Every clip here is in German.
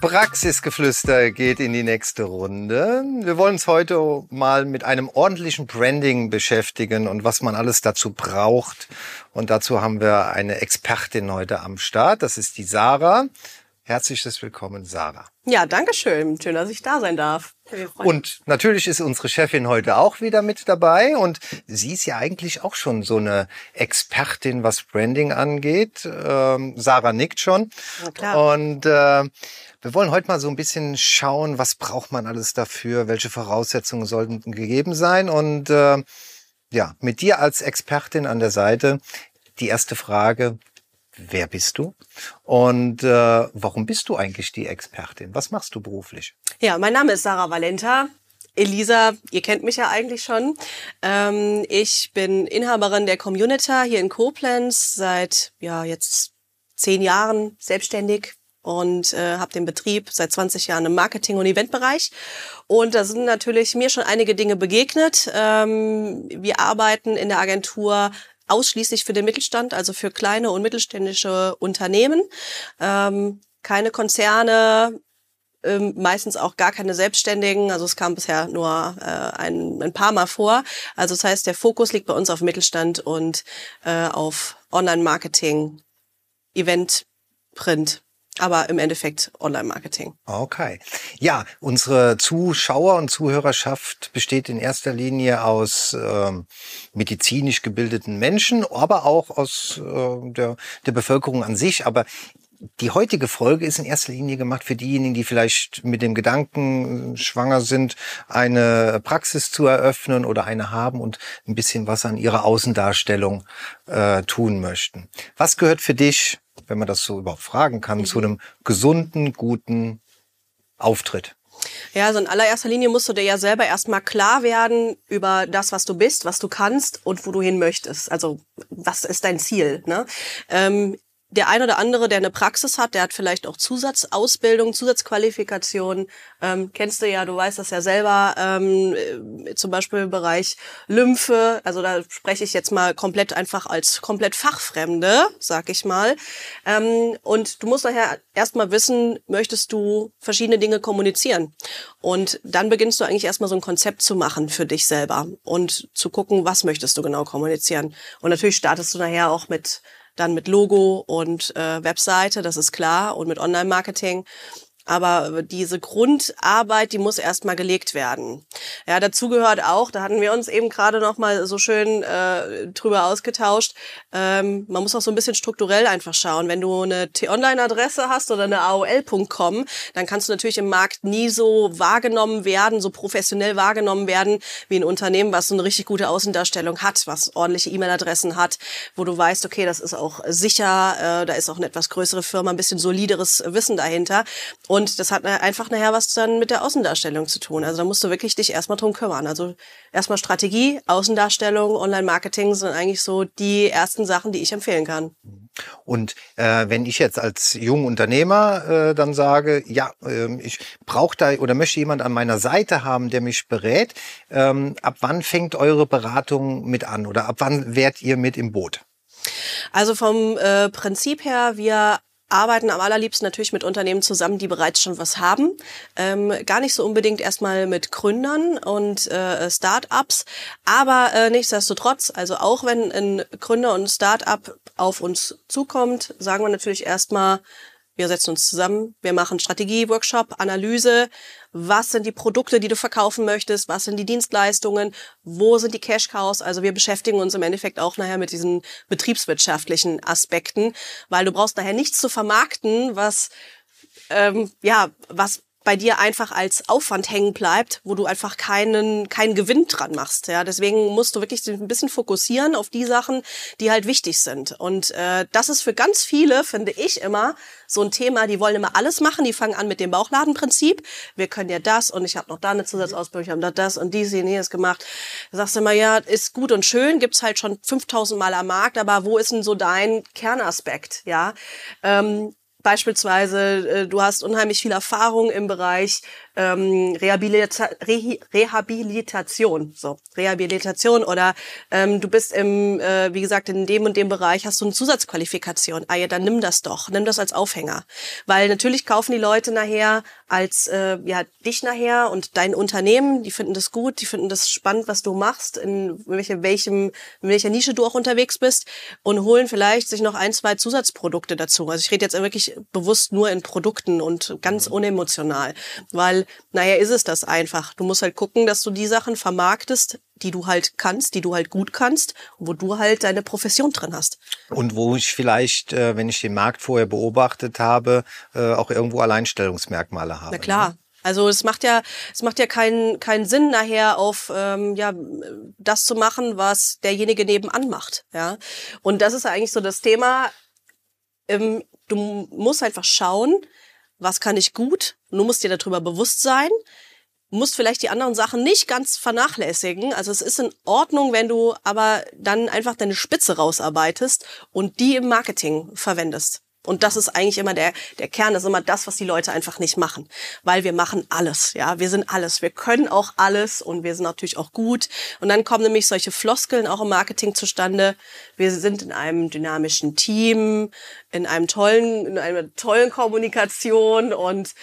Praxisgeflüster geht in die nächste Runde. Wir wollen uns heute mal mit einem ordentlichen Branding beschäftigen und was man alles dazu braucht. Und dazu haben wir eine Expertin heute am Start. Das ist die Sarah. Herzliches Willkommen, Sarah. Ja, danke schön. Schön, dass ich da sein darf. Und natürlich ist unsere Chefin heute auch wieder mit dabei. Und sie ist ja eigentlich auch schon so eine Expertin, was Branding angeht. Ähm, Sarah nickt schon. Na klar. Und äh, wir wollen heute mal so ein bisschen schauen, was braucht man alles dafür, welche Voraussetzungen sollten gegeben sein. Und äh, ja, mit dir als Expertin an der Seite die erste Frage. Wer bist du? Und äh, warum bist du eigentlich die Expertin? Was machst du beruflich? Ja, mein Name ist Sarah Valenta. Elisa, ihr kennt mich ja eigentlich schon. Ähm, ich bin Inhaberin der Communita hier in Koblenz seit ja jetzt zehn Jahren selbstständig und äh, habe den Betrieb seit 20 Jahren im Marketing- und Eventbereich. Und da sind natürlich mir schon einige Dinge begegnet. Ähm, wir arbeiten in der Agentur ausschließlich für den Mittelstand, also für kleine und mittelständische Unternehmen. Ähm, keine Konzerne, ähm, meistens auch gar keine Selbstständigen. Also es kam bisher nur äh, ein, ein paar Mal vor. Also das heißt, der Fokus liegt bei uns auf Mittelstand und äh, auf Online-Marketing, Event, Print, aber im Endeffekt Online-Marketing. Okay. Ja, unsere Zuschauer und Zuhörerschaft besteht in erster Linie aus ähm, medizinisch gebildeten Menschen, aber auch aus äh, der, der Bevölkerung an sich. Aber die heutige Folge ist in erster Linie gemacht für diejenigen, die vielleicht mit dem Gedanken schwanger sind, eine Praxis zu eröffnen oder eine haben und ein bisschen was an ihrer Außendarstellung äh, tun möchten. Was gehört für dich, wenn man das so überhaupt fragen kann, zu einem gesunden, guten Auftritt? Ja, also in allererster Linie musst du dir ja selber erstmal klar werden über das, was du bist, was du kannst und wo du hin möchtest. Also was ist dein Ziel? Ne? Ähm, der ein oder andere, der eine Praxis hat, der hat vielleicht auch Zusatzausbildung, Zusatzqualifikation. Ähm, kennst du ja, du weißt das ja selber, ähm, äh, zum Beispiel im Bereich Lymphe. Also da spreche ich jetzt mal komplett einfach als komplett Fachfremde, sag ich mal. Ähm, und du musst daher erstmal wissen, möchtest du verschiedene Dinge kommunizieren? Und dann beginnst du eigentlich erstmal so ein Konzept zu machen für dich selber und zu gucken, was möchtest du genau kommunizieren. Und natürlich startest du nachher auch mit dann mit Logo und äh, Webseite, das ist klar, und mit Online-Marketing. Aber diese Grundarbeit, die muss erstmal gelegt werden. Ja, dazu gehört auch, da hatten wir uns eben gerade noch mal so schön äh, drüber ausgetauscht. Ähm, man muss auch so ein bisschen strukturell einfach schauen. Wenn du eine T-Online-Adresse hast oder eine AOL.com, dann kannst du natürlich im Markt nie so wahrgenommen werden, so professionell wahrgenommen werden wie ein Unternehmen, was so eine richtig gute Außendarstellung hat, was ordentliche E-Mail-Adressen hat, wo du weißt, okay, das ist auch sicher, äh, da ist auch eine etwas größere Firma, ein bisschen solideres Wissen dahinter. Und das hat einfach nachher was dann mit der Außendarstellung zu tun. Also da musst du wirklich dich erstmal drum kümmern. Also erstmal Strategie, Außendarstellung, Online-Marketing sind eigentlich so die ersten Sachen, die ich empfehlen kann. Und äh, wenn ich jetzt als junger Unternehmer äh, dann sage, ja, äh, ich brauche da oder möchte jemand an meiner Seite haben, der mich berät, ähm, ab wann fängt eure Beratung mit an oder ab wann wärt ihr mit im Boot? Also vom äh, Prinzip her, wir arbeiten am allerliebsten natürlich mit Unternehmen zusammen, die bereits schon was haben. Ähm, gar nicht so unbedingt erstmal mit Gründern und äh, Start-ups, aber äh, nichtsdestotrotz, also auch wenn ein Gründer und Start-up auf uns zukommt, sagen wir natürlich erstmal, wir setzen uns zusammen, wir machen Strategie, Workshop, Analyse. Was sind die Produkte, die du verkaufen möchtest? Was sind die Dienstleistungen? Wo sind die Cash Cows? Also wir beschäftigen uns im Endeffekt auch nachher mit diesen betriebswirtschaftlichen Aspekten, weil du brauchst nachher nichts zu vermarkten, was, ähm, ja, was bei dir einfach als Aufwand hängen bleibt, wo du einfach keinen, keinen Gewinn dran machst. Ja, deswegen musst du wirklich ein bisschen fokussieren auf die Sachen, die halt wichtig sind. Und äh, das ist für ganz viele, finde ich immer, so ein Thema, die wollen immer alles machen, die fangen an mit dem Bauchladenprinzip. Wir können ja das und ich habe noch da eine Zusatzausbildung, ich habe da das und dies und jenes gemacht. Da sagst du immer, ja, ist gut und schön, gibt's halt schon 5000 Mal am Markt, aber wo ist denn so dein Kernaspekt, ja? Ähm, Beispielsweise, äh, du hast unheimlich viel Erfahrung im Bereich ähm, Rehabilita Re Rehabilitation, so Rehabilitation oder ähm, du bist im, äh, wie gesagt, in dem und dem Bereich hast du eine Zusatzqualifikation. Ah ja, dann nimm das doch, nimm das als Aufhänger, weil natürlich kaufen die Leute nachher als äh, ja dich nachher und dein Unternehmen, die finden das gut, die finden das spannend, was du machst, in welche, welchem, in welcher Nische du auch unterwegs bist und holen vielleicht sich noch ein, zwei Zusatzprodukte dazu. Also ich rede jetzt wirklich bewusst nur in Produkten und ganz unemotional, weil naja, ist es das einfach. Du musst halt gucken, dass du die Sachen vermarktest, die du halt kannst, die du halt gut kannst, wo du halt deine Profession drin hast. Und wo ich vielleicht, äh, wenn ich den Markt vorher beobachtet habe, äh, auch irgendwo Alleinstellungsmerkmale habe. Na klar. Ne? Also es macht ja, es macht ja keinen keinen Sinn nachher auf ähm, ja das zu machen, was derjenige nebenan macht, ja. Und das ist eigentlich so das Thema. Ähm, du musst einfach schauen, was kann ich gut, du musst dir darüber bewusst sein, musst vielleicht die anderen Sachen nicht ganz vernachlässigen. Also es ist in Ordnung, wenn du aber dann einfach deine Spitze rausarbeitest und die im Marketing verwendest. Und das ist eigentlich immer der, der Kern, das ist immer das, was die Leute einfach nicht machen. Weil wir machen alles, ja. Wir sind alles. Wir können auch alles und wir sind natürlich auch gut. Und dann kommen nämlich solche Floskeln auch im Marketing zustande. Wir sind in einem dynamischen Team, in einem tollen, in einer tollen Kommunikation und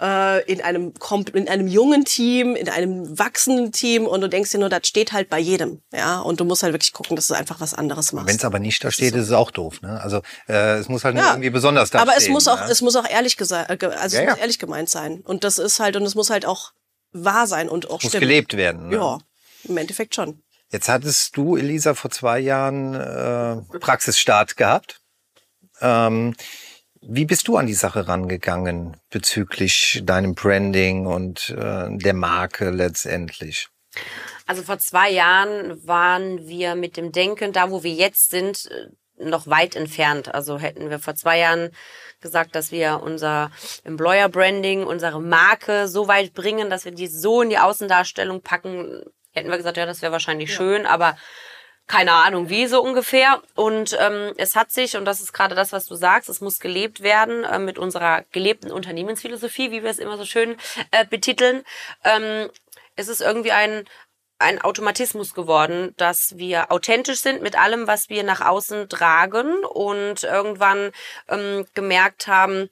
äh, in einem in einem jungen Team, in einem wachsenden Team und du denkst dir nur, das steht halt bei jedem, ja, und du musst halt wirklich gucken, dass du einfach was anderes machst. Wenn es aber nicht da steht, ist, so. ist es auch doof, ne? Also äh, es muss halt ja, irgendwie besonders da Aber stehen, es muss auch, es muss auch ehrlich gesagt, äh, also ja, es muss ehrlich gemeint sein und das ist halt und es muss halt auch wahr sein und auch muss stimmen. gelebt werden. Ne? Ja, im Endeffekt schon. Jetzt hattest du, Elisa, vor zwei Jahren äh, Praxisstart gehabt. Ähm, wie bist du an die Sache rangegangen bezüglich deinem Branding und äh, der Marke letztendlich? Also vor zwei Jahren waren wir mit dem Denken, da wo wir jetzt sind, äh, noch weit entfernt. Also hätten wir vor zwei Jahren gesagt, dass wir unser Employer Branding, unsere Marke so weit bringen, dass wir die so in die Außendarstellung packen, hätten wir gesagt, ja, das wäre wahrscheinlich ja. schön, aber keine Ahnung wie so ungefähr. Und ähm, es hat sich, und das ist gerade das, was du sagst, es muss gelebt werden äh, mit unserer gelebten Unternehmensphilosophie, wie wir es immer so schön äh, betiteln. Ähm, es ist irgendwie ein, ein Automatismus geworden, dass wir authentisch sind mit allem, was wir nach außen tragen und irgendwann ähm, gemerkt haben,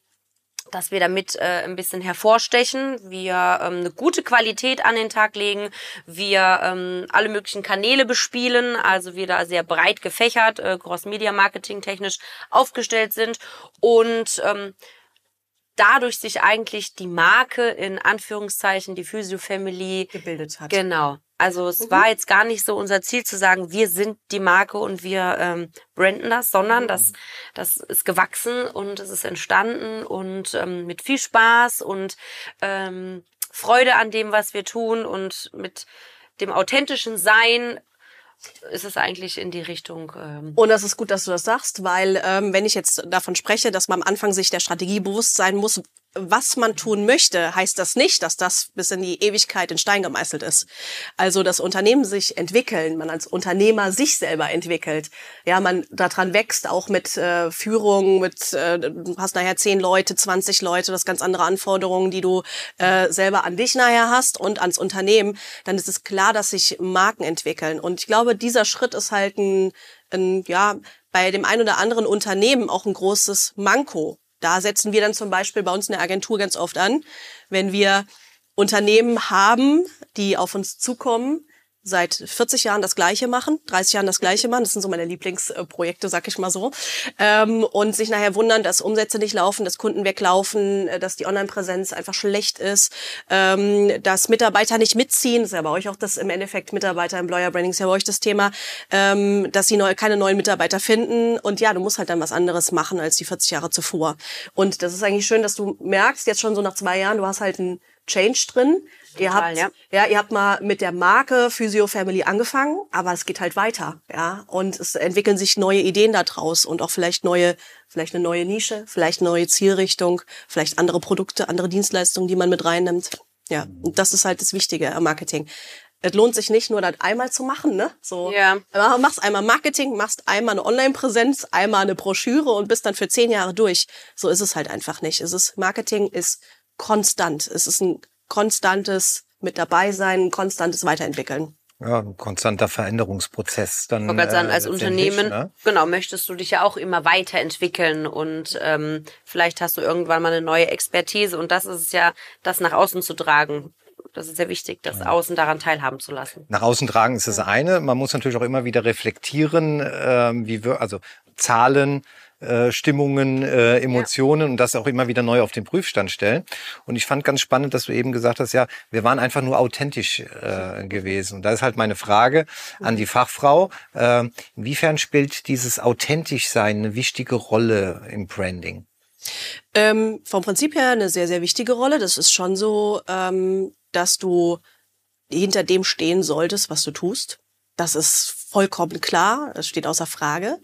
dass wir damit äh, ein bisschen hervorstechen, wir ähm, eine gute Qualität an den Tag legen, wir ähm, alle möglichen Kanäle bespielen, also wir da sehr breit gefächert, äh, Cross-Media-Marketing technisch aufgestellt sind und ähm, dadurch sich eigentlich die Marke in Anführungszeichen, die Physio Family gebildet hat. Genau, also es mhm. war jetzt gar nicht so unser Ziel zu sagen, wir sind die Marke und wir ähm, branden das, sondern mhm. das, das ist gewachsen und es ist entstanden und ähm, mit viel Spaß und ähm, Freude an dem, was wir tun und mit dem authentischen Sein ist es eigentlich in die Richtung. Ähm und das ist gut, dass du das sagst, weil ähm, wenn ich jetzt davon spreche, dass man am Anfang sich der Strategie bewusst sein muss, was man tun möchte, heißt das nicht, dass das bis in die Ewigkeit in Stein gemeißelt ist. Also das Unternehmen sich entwickeln, man als Unternehmer sich selber entwickelt, ja, man daran wächst, auch mit äh, Führung, mit äh, du hast nachher zehn Leute, 20 Leute, das ganz andere Anforderungen, die du äh, selber an dich nachher hast und ans Unternehmen, dann ist es klar, dass sich Marken entwickeln. Und ich glaube, dieser Schritt ist halt ein, ein ja bei dem ein oder anderen Unternehmen auch ein großes Manko da setzen wir dann zum Beispiel bei uns in der Agentur ganz oft an, wenn wir Unternehmen haben, die auf uns zukommen, seit 40 Jahren das Gleiche machen, 30 Jahren das Gleiche machen. Das sind so meine Lieblingsprojekte, sag ich mal so. Ähm, und sich nachher wundern, dass Umsätze nicht laufen, dass Kunden weglaufen, äh, dass die Online-Präsenz einfach schlecht ist, ähm, dass Mitarbeiter nicht mitziehen. Das ist ja bei euch auch das im Endeffekt Mitarbeiter Employer Branding ist ja bei euch das Thema, ähm, dass sie keine neuen Mitarbeiter finden. Und ja, du musst halt dann was anderes machen als die 40 Jahre zuvor. Und das ist eigentlich schön, dass du merkst, jetzt schon so nach zwei Jahren, du hast halt ein Change drin. Ihr Total, habt, ja. ja, ihr habt mal mit der Marke Physio Family angefangen, aber es geht halt weiter, ja. Und es entwickeln sich neue Ideen daraus und auch vielleicht neue, vielleicht eine neue Nische, vielleicht eine neue Zielrichtung, vielleicht andere Produkte, andere Dienstleistungen, die man mit reinnimmt. Ja, und das ist halt das Wichtige am Marketing. Es lohnt sich nicht nur, das einmal zu machen, ne? So, Ja. mach- machst einmal Marketing, machst einmal eine Online-Präsenz, einmal eine Broschüre und bist dann für zehn Jahre durch. So ist es halt einfach nicht. Es ist, Marketing ist konstant. Es ist ein konstantes mit dabei sein, ein konstantes Weiterentwickeln. Ja, ein konstanter Veränderungsprozess. Dann, Ich wollte gerade sagen, äh, als Unternehmen, ne? genau, möchtest du dich ja auch immer weiterentwickeln und ähm, vielleicht hast du irgendwann mal eine neue Expertise und das ist es ja, das nach außen zu tragen. Das ist sehr wichtig, das Außen daran teilhaben zu lassen. Nach außen tragen ist das eine. Man muss natürlich auch immer wieder reflektieren, ähm, wie wir, also Zahlen, äh, Stimmungen, äh, Emotionen und das auch immer wieder neu auf den Prüfstand stellen. Und ich fand ganz spannend, dass du eben gesagt hast, ja, wir waren einfach nur authentisch äh, gewesen. Und da ist halt meine Frage an die Fachfrau, äh, inwiefern spielt dieses authentisch sein eine wichtige Rolle im Branding? Ähm, vom Prinzip her eine sehr, sehr wichtige Rolle. Das ist schon so, ähm, dass du hinter dem stehen solltest, was du tust. Das ist vollkommen klar, das steht außer Frage.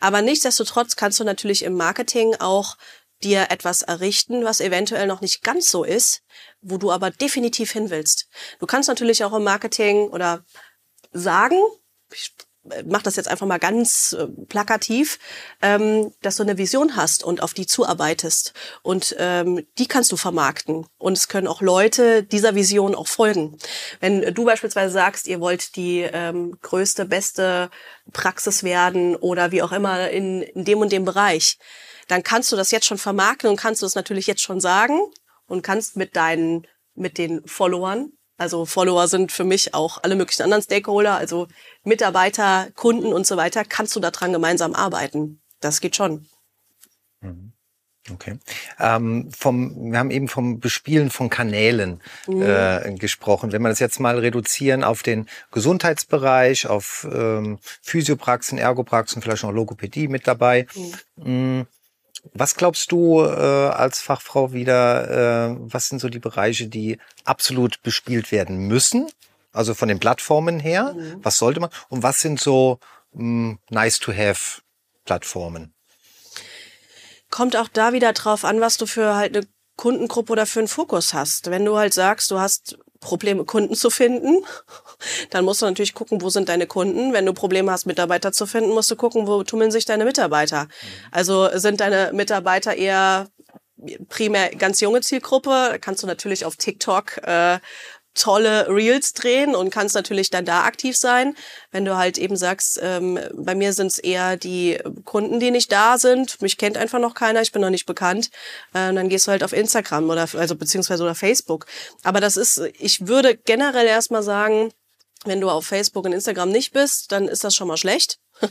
Aber nichtsdestotrotz kannst du natürlich im Marketing auch dir etwas errichten, was eventuell noch nicht ganz so ist, wo du aber definitiv hin willst. Du kannst natürlich auch im Marketing oder sagen, ich mach das jetzt einfach mal ganz äh, plakativ, ähm, dass du eine Vision hast und auf die zuarbeitest. Und ähm, die kannst du vermarkten. Und es können auch Leute dieser Vision auch folgen. Wenn du beispielsweise sagst, ihr wollt die ähm, größte, beste Praxis werden oder wie auch immer in, in dem und dem Bereich, dann kannst du das jetzt schon vermarkten und kannst du das natürlich jetzt schon sagen und kannst mit deinen, mit den Followern also Follower sind für mich auch alle möglichen anderen Stakeholder, also Mitarbeiter, Kunden und so weiter. Kannst du daran gemeinsam arbeiten? Das geht schon. Okay. Ähm, vom, wir haben eben vom Bespielen von Kanälen äh, gesprochen. Wenn wir das jetzt mal reduzieren auf den Gesundheitsbereich, auf ähm, Physiopraxen, Ergopraxen, vielleicht noch Logopädie mit dabei. Mm, Was glaubst du äh, als Fachfrau wieder, äh, was sind so die Bereiche, die absolut bespielt werden müssen? Also von den Plattformen her, was sollte man? Und was sind so mh, nice to have Plattformen? Kommt auch da wieder drauf an, was du für halt eine Kundengruppe oder für einen Fokus hast. Wenn du halt sagst, du hast Probleme, Kunden zu finden, dann musst du natürlich gucken, wo sind deine Kunden. Wenn du Probleme hast, Mitarbeiter zu finden, musst du gucken, wo tummeln sich deine Mitarbeiter. Also sind deine Mitarbeiter eher primär ganz junge Zielgruppe, kannst du natürlich auf TikTok äh, tolle Reels drehen und kannst natürlich dann da aktiv sein. Wenn du halt eben sagst, ähm, bei mir sind es eher die Kunden, die nicht da sind, mich kennt einfach noch keiner, ich bin noch nicht bekannt, äh, dann gehst du halt auf Instagram oder also beziehungsweise oder Facebook. Aber das ist, ich würde generell erstmal sagen, wenn du auf Facebook und Instagram nicht bist, dann ist das schon mal schlecht.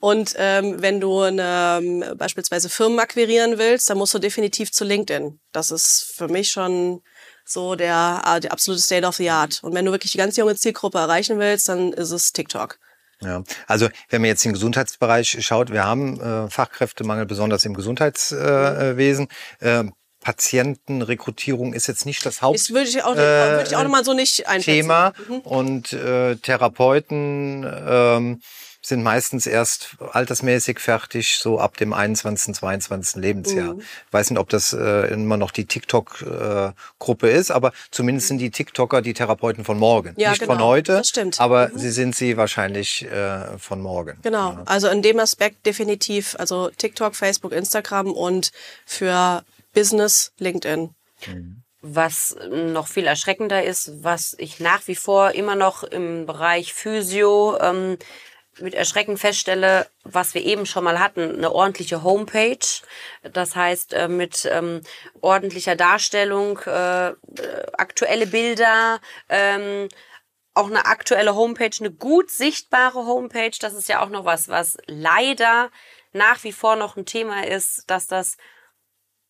und ähm, wenn du eine, ähm, beispielsweise Firmen akquirieren willst, dann musst du definitiv zu LinkedIn. Das ist für mich schon so der, ah, der absolute State of the Art. Und wenn du wirklich die ganz junge Zielgruppe erreichen willst, dann ist es TikTok. Ja, also wenn man jetzt den Gesundheitsbereich schaut, wir haben äh, Fachkräftemangel, besonders im Gesundheitswesen. Äh, Patientenrekrutierung ist jetzt nicht das Das würde ich auch, würde ich auch nochmal so nicht einschätzen. Hauptthema und äh, Therapeuten ähm, sind meistens erst altersmäßig fertig, so ab dem 21., 22. Lebensjahr. Mhm. Ich weiß nicht, ob das äh, immer noch die TikTok-Gruppe ist, aber zumindest sind die TikToker die Therapeuten von morgen. Ja, nicht von genau. heute, Das stimmt. aber Mhm. sie sind sie wahrscheinlich äh, von morgen. Genau, also in dem Aspekt definitiv, also TikTok, Facebook, Instagram und für Business LinkedIn. Was noch viel erschreckender ist, was ich nach wie vor immer noch im Bereich Physio ähm, mit Erschrecken feststelle, was wir eben schon mal hatten, eine ordentliche Homepage. Das heißt, äh, mit ähm, ordentlicher Darstellung, äh, äh, aktuelle Bilder, ähm, auch eine aktuelle Homepage, eine gut sichtbare Homepage. Das ist ja auch noch was, was leider nach wie vor noch ein Thema ist, dass das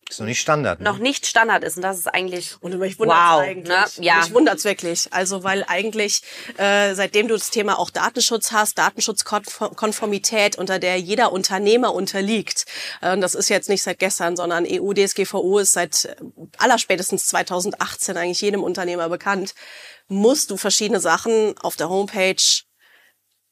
Ist noch nicht Standard. Ne? noch nicht Standard ist. Und das ist eigentlich Und mich wundert's wow. eigentlich. Ne? Ja. Mich wundert's wirklich. Also weil eigentlich, äh, seitdem du das Thema auch Datenschutz hast, Datenschutzkonformität, unter der jeder Unternehmer unterliegt, äh, und das ist jetzt nicht seit gestern, sondern EU-DSGVO ist seit äh, allerspätestens 2018 eigentlich jedem Unternehmer bekannt, musst du verschiedene Sachen auf der Homepage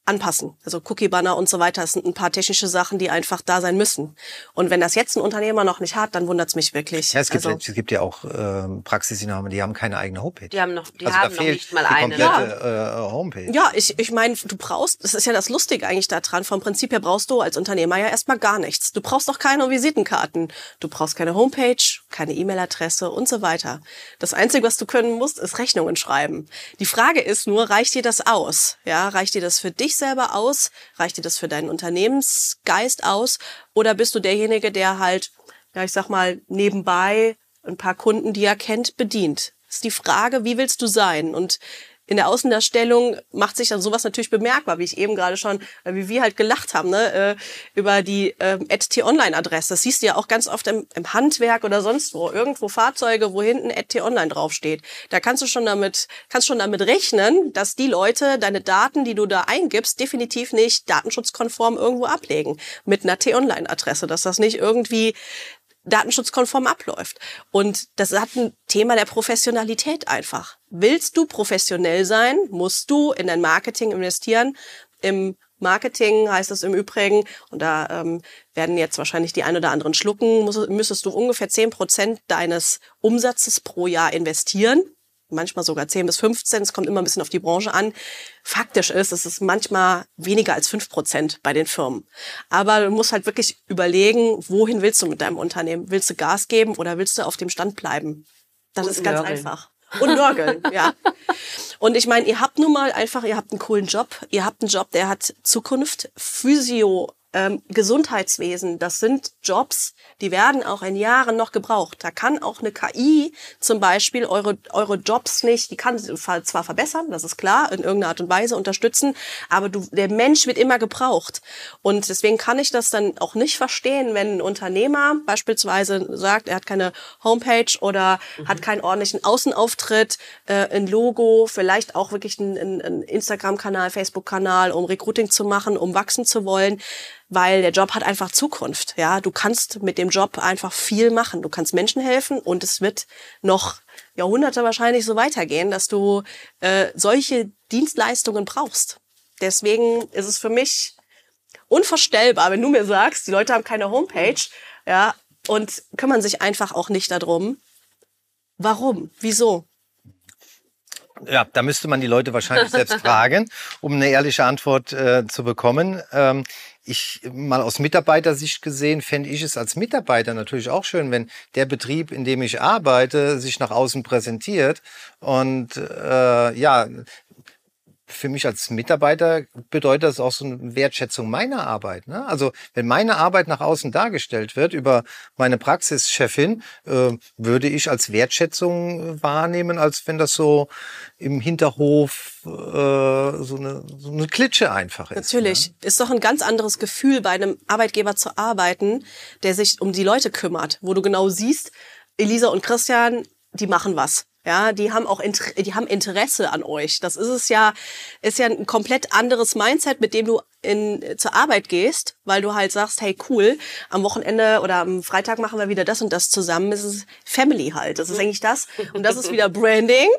anpassen. Also Cookie-Banner und so weiter. Das sind ein paar technische Sachen, die einfach da sein müssen. Und wenn das jetzt ein Unternehmer noch nicht hat, dann wundert's mich wirklich. Ja, es gibt, also, es gibt ja auch ähm, Praxisinhaber, die haben keine eigene Homepage. Die haben noch, die also haben noch nicht mal eine. ne? komplette äh, Homepage. Ja, ich, ich meine, du brauchst, das ist ja das Lustige eigentlich daran, vom Prinzip her brauchst du als Unternehmer ja erstmal gar nichts. Du brauchst auch keine Visitenkarten, du brauchst keine Homepage, keine E-Mail-Adresse und so weiter. Das Einzige, was du können musst, ist Rechnungen schreiben. Die Frage ist nur, reicht dir das aus? Ja, reicht dir das für dich selber aus? Reicht dir das für deinen Unternehmensgeist aus? Oder bist du derjenige, der halt, ja, ich sag mal, nebenbei ein paar Kunden, die er kennt, bedient? Das ist die Frage, wie willst du sein? Und in der Außendarstellung macht sich dann sowas natürlich bemerkbar, wie ich eben gerade schon, äh, wie wir halt gelacht haben, ne, äh, über die äh, T-Online-Adresse. Das siehst du ja auch ganz oft im, im Handwerk oder sonst wo. Irgendwo Fahrzeuge, wo hinten T-Online draufsteht. Da kannst du schon damit, kannst schon damit rechnen, dass die Leute deine Daten, die du da eingibst, definitiv nicht datenschutzkonform irgendwo ablegen. Mit einer T-Online-Adresse. Dass das nicht irgendwie datenschutzkonform abläuft. Und das hat ein Thema der Professionalität einfach. Willst du professionell sein, musst du in dein Marketing investieren. Im Marketing heißt es im Übrigen, und da ähm, werden jetzt wahrscheinlich die ein oder anderen schlucken, muss, müsstest du ungefähr zehn Prozent deines Umsatzes pro Jahr investieren. Manchmal sogar 10 bis 15, es kommt immer ein bisschen auf die Branche an. Faktisch ist, es ist manchmal weniger als 5 Prozent bei den Firmen. Aber du musst halt wirklich überlegen, wohin willst du mit deinem Unternehmen? Willst du Gas geben oder willst du auf dem Stand bleiben? Das Und ist ganz nörgeln. einfach. Und nörgeln, ja. Und ich meine, ihr habt nun mal einfach, ihr habt einen coolen Job. Ihr habt einen Job, der hat Zukunft. Physio, ähm, Gesundheitswesen, das sind Jobs, die werden auch in Jahren noch gebraucht. Da kann auch eine KI zum Beispiel eure, eure Jobs nicht, die kann sie zwar verbessern, das ist klar, in irgendeiner Art und Weise unterstützen, aber du, der Mensch wird immer gebraucht. Und deswegen kann ich das dann auch nicht verstehen, wenn ein Unternehmer beispielsweise sagt, er hat keine Homepage oder hat keinen ordentlichen Außenauftritt, äh, ein Logo, vielleicht auch wirklich einen, einen Instagram-Kanal, Facebook-Kanal, um Recruiting zu machen, um wachsen zu wollen weil der Job hat einfach Zukunft. Ja, du kannst mit dem Job einfach viel machen. Du kannst Menschen helfen und es wird noch Jahrhunderte wahrscheinlich so weitergehen, dass du äh, solche Dienstleistungen brauchst. Deswegen ist es für mich unvorstellbar, wenn du mir sagst, die Leute haben keine Homepage, ja, und kümmern sich einfach auch nicht darum. Warum? Wieso? Ja, da müsste man die Leute wahrscheinlich selbst fragen, um eine ehrliche Antwort äh, zu bekommen. Ähm, ich mal aus Mitarbeitersicht gesehen, fände ich es als Mitarbeiter natürlich auch schön, wenn der Betrieb, in dem ich arbeite, sich nach außen präsentiert. Und äh, ja, für mich als Mitarbeiter bedeutet das auch so eine Wertschätzung meiner Arbeit. Ne? Also wenn meine Arbeit nach außen dargestellt wird über meine Praxischefin, äh, würde ich als Wertschätzung wahrnehmen, als wenn das so im Hinterhof äh, so, eine, so eine Klitsche einfach ist. Natürlich. Ist doch ein ganz anderes Gefühl, bei einem Arbeitgeber zu arbeiten, der sich um die Leute kümmert, wo du genau siehst, Elisa und Christian, die machen was. Ja, die haben auch Inter die haben Interesse an euch. Das ist es ja, ist ja ein komplett anderes Mindset, mit dem du in, zur Arbeit gehst, weil du halt sagst, hey cool, am Wochenende oder am Freitag machen wir wieder das und das zusammen. Es ist Family halt. Das ist eigentlich das. Und das ist wieder Branding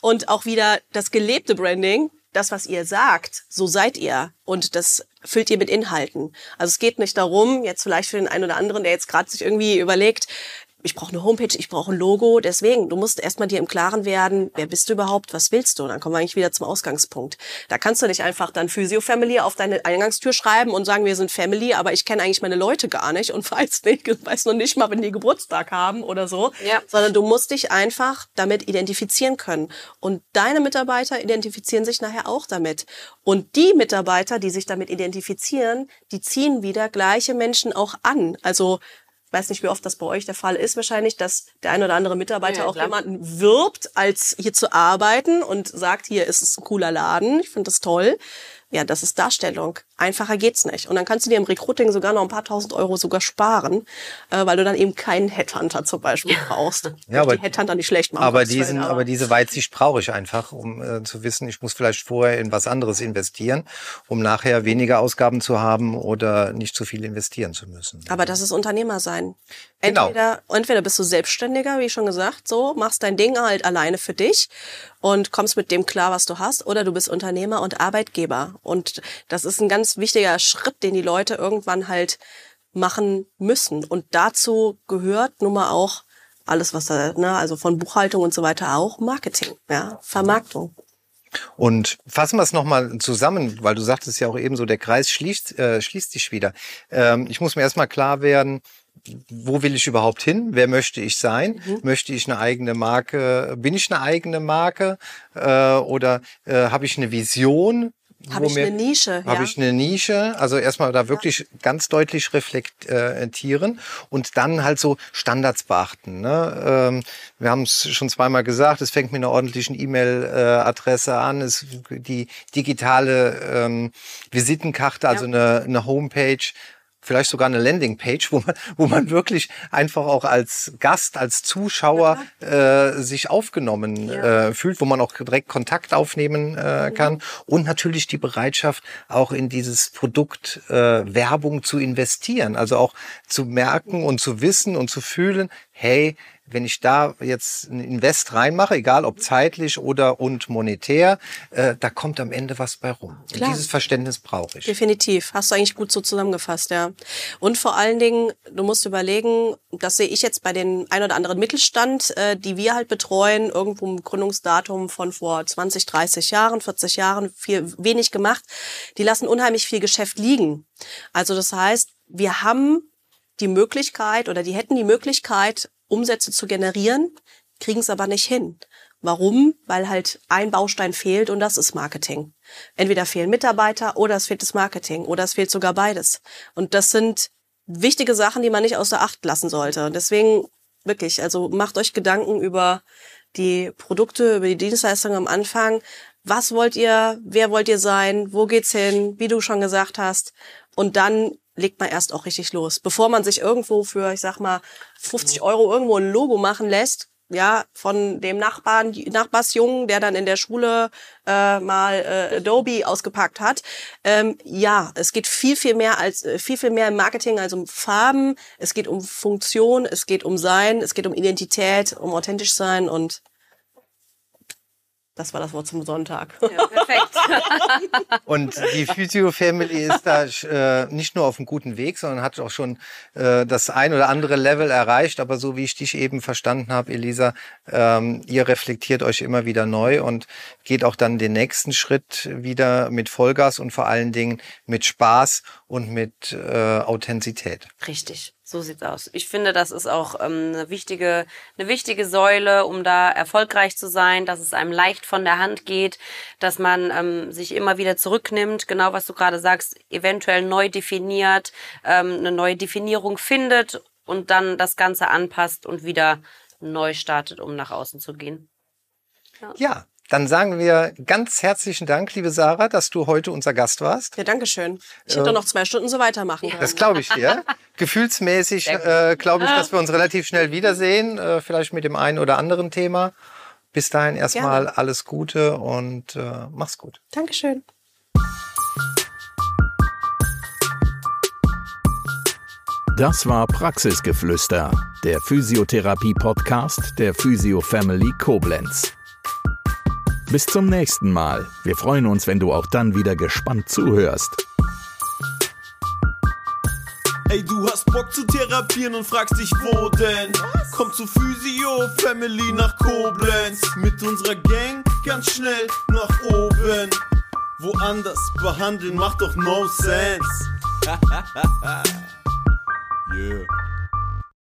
und auch wieder das gelebte Branding. Das, was ihr sagt, so seid ihr. Und das füllt ihr mit Inhalten. Also es geht nicht darum, jetzt vielleicht für den einen oder anderen, der jetzt gerade sich irgendwie überlegt, ich brauche eine Homepage, ich brauche ein Logo. Deswegen, du musst erstmal dir im Klaren werden, wer bist du überhaupt, was willst du? Und dann kommen wir eigentlich wieder zum Ausgangspunkt. Da kannst du nicht einfach dann Physio Family auf deine Eingangstür schreiben und sagen, wir sind Family, aber ich kenne eigentlich meine Leute gar nicht und weiß nicht, weiß noch nicht mal, wenn die Geburtstag haben oder so. Ja. Sondern du musst dich einfach damit identifizieren können. Und deine Mitarbeiter identifizieren sich nachher auch damit. Und die Mitarbeiter, die sich damit identifizieren, die ziehen wieder gleiche Menschen auch an. Also ich weiß nicht, wie oft das bei euch der Fall ist, wahrscheinlich, dass der ein oder andere Mitarbeiter Ja, auch klar. jemanden wirbt, als hier zu arbeiten und sagt, hier ist es ein cooler Laden, ich finde das toll. Ja, das ist Darstellung. Einfacher geht's nicht. Und dann kannst du dir im Recruiting sogar noch ein paar tausend Euro sogar sparen, äh, weil du dann eben keinen Headhunter zum Beispiel brauchst. Ja, aber- die Headhunter nicht schlecht machen. Aber, diesen, aber diese Weitsicht brauche ich einfach, um äh, zu wissen, ich muss vielleicht vorher in was anderes investieren, um nachher weniger Ausgaben zu haben oder nicht zu viel investieren zu müssen. Aber das ist Unternehmer sein. Genau. Entweder, entweder bist du Selbstständiger, wie schon gesagt, so, machst dein Ding halt alleine für dich und kommst mit dem klar, was du hast, oder du bist Unternehmer und Arbeitgeber. Und das ist ein ganz wichtiger Schritt, den die Leute irgendwann halt machen müssen. Und dazu gehört nun mal auch alles, was da, ne, also von Buchhaltung und so weiter auch Marketing, ja, Vermarktung. Und fassen wir es nochmal zusammen, weil du sagtest ja auch eben so, der Kreis schließt, äh, schließt sich wieder. Ähm, ich muss mir erstmal klar werden, wo will ich überhaupt hin? Wer möchte ich sein? Möchte ich eine eigene Marke? Bin ich eine eigene Marke? Äh, oder äh, habe ich eine Vision? Habe ich eine Nische, Habe ja. ich eine Nische? Also erstmal da wirklich ganz deutlich reflektieren und dann halt so Standards beachten. Ne? Ähm, wir haben es schon zweimal gesagt, es fängt mit einer ordentlichen E-Mail-Adresse an, es, die digitale ähm, Visitenkarte, also eine, eine Homepage, vielleicht sogar eine Landingpage, wo man, wo man wirklich einfach auch als Gast, als Zuschauer äh, sich aufgenommen äh, fühlt, wo man auch direkt Kontakt aufnehmen äh, kann. Und natürlich die Bereitschaft, auch in dieses Produkt äh, Werbung zu investieren, also auch zu merken und zu wissen und zu fühlen, hey, wenn ich da jetzt ein Invest reinmache, egal ob zeitlich oder und monetär, äh, da kommt am Ende was bei rum. Und dieses Verständnis brauche ich. Definitiv. Hast du eigentlich gut so zusammengefasst, ja. Und vor allen Dingen, du musst überlegen, das sehe ich jetzt bei den ein oder anderen Mittelstand, äh, die wir halt betreuen, irgendwo im Gründungsdatum von vor 20, 30 Jahren, 40 Jahren, viel wenig gemacht. Die lassen unheimlich viel Geschäft liegen. Also das heißt, wir haben die Möglichkeit oder die hätten die Möglichkeit, Umsätze zu generieren, kriegen es aber nicht hin. Warum? Weil halt ein Baustein fehlt und das ist Marketing. Entweder fehlen Mitarbeiter oder es fehlt das Marketing oder es fehlt sogar beides. Und das sind wichtige Sachen, die man nicht außer Acht lassen sollte. Deswegen wirklich, also macht euch Gedanken über die Produkte, über die Dienstleistungen am Anfang. Was wollt ihr? Wer wollt ihr sein? Wo geht's hin? Wie du schon gesagt hast. Und dann legt man erst auch richtig los. Bevor man sich irgendwo für, ich sag mal, 50 Euro irgendwo ein Logo machen lässt, ja, von dem Nachbarn, Nachbarsjungen, der dann in der Schule äh, mal äh, Adobe ausgepackt hat. Ähm, ja, es geht viel, viel mehr als äh, viel, viel mehr im Marketing als um Farben. Es geht um Funktion, es geht um Sein, es geht um Identität, um authentisch sein und das war das Wort zum Sonntag. Ja, perfekt. Und die Physio Family ist da äh, nicht nur auf einem guten Weg, sondern hat auch schon äh, das ein oder andere Level erreicht. Aber so wie ich dich eben verstanden habe, Elisa, ähm, ihr reflektiert euch immer wieder neu und geht auch dann den nächsten Schritt wieder mit Vollgas und vor allen Dingen mit Spaß und mit äh, Authentizität. Richtig, so sieht's aus. Ich finde, das ist auch ähm, eine wichtige, eine wichtige Säule, um da erfolgreich zu sein, dass es einem leicht von der Hand geht, dass man ähm, sich immer wieder zurücknimmt, genau was du gerade sagst, eventuell neu definiert, ähm, eine neue Definierung findet und dann das Ganze anpasst und wieder neu startet, um nach außen zu gehen. Ja, dann sagen wir ganz herzlichen Dank, liebe Sarah, dass du heute unser Gast warst. Ja, danke schön. Ich hätte noch zwei Stunden so weitermachen können. Das glaube ich dir. Gefühlsmäßig äh, glaube ich, dass wir uns relativ schnell wiedersehen, äh, vielleicht mit dem einen oder anderen Thema. Bis dahin erstmal Gerne. alles Gute und äh, mach's gut. Dankeschön. Das war Praxisgeflüster, der Physiotherapie-Podcast der Physio Family Koblenz. Bis zum nächsten Mal. Wir freuen uns, wenn du auch dann wieder gespannt zuhörst. Ey, du hast Bock zu therapieren und fragst dich, wo denn? Komm zu Physio Family nach Koblenz. Mit unserer Gang ganz schnell nach oben. Woanders behandeln macht doch no sense. yeah.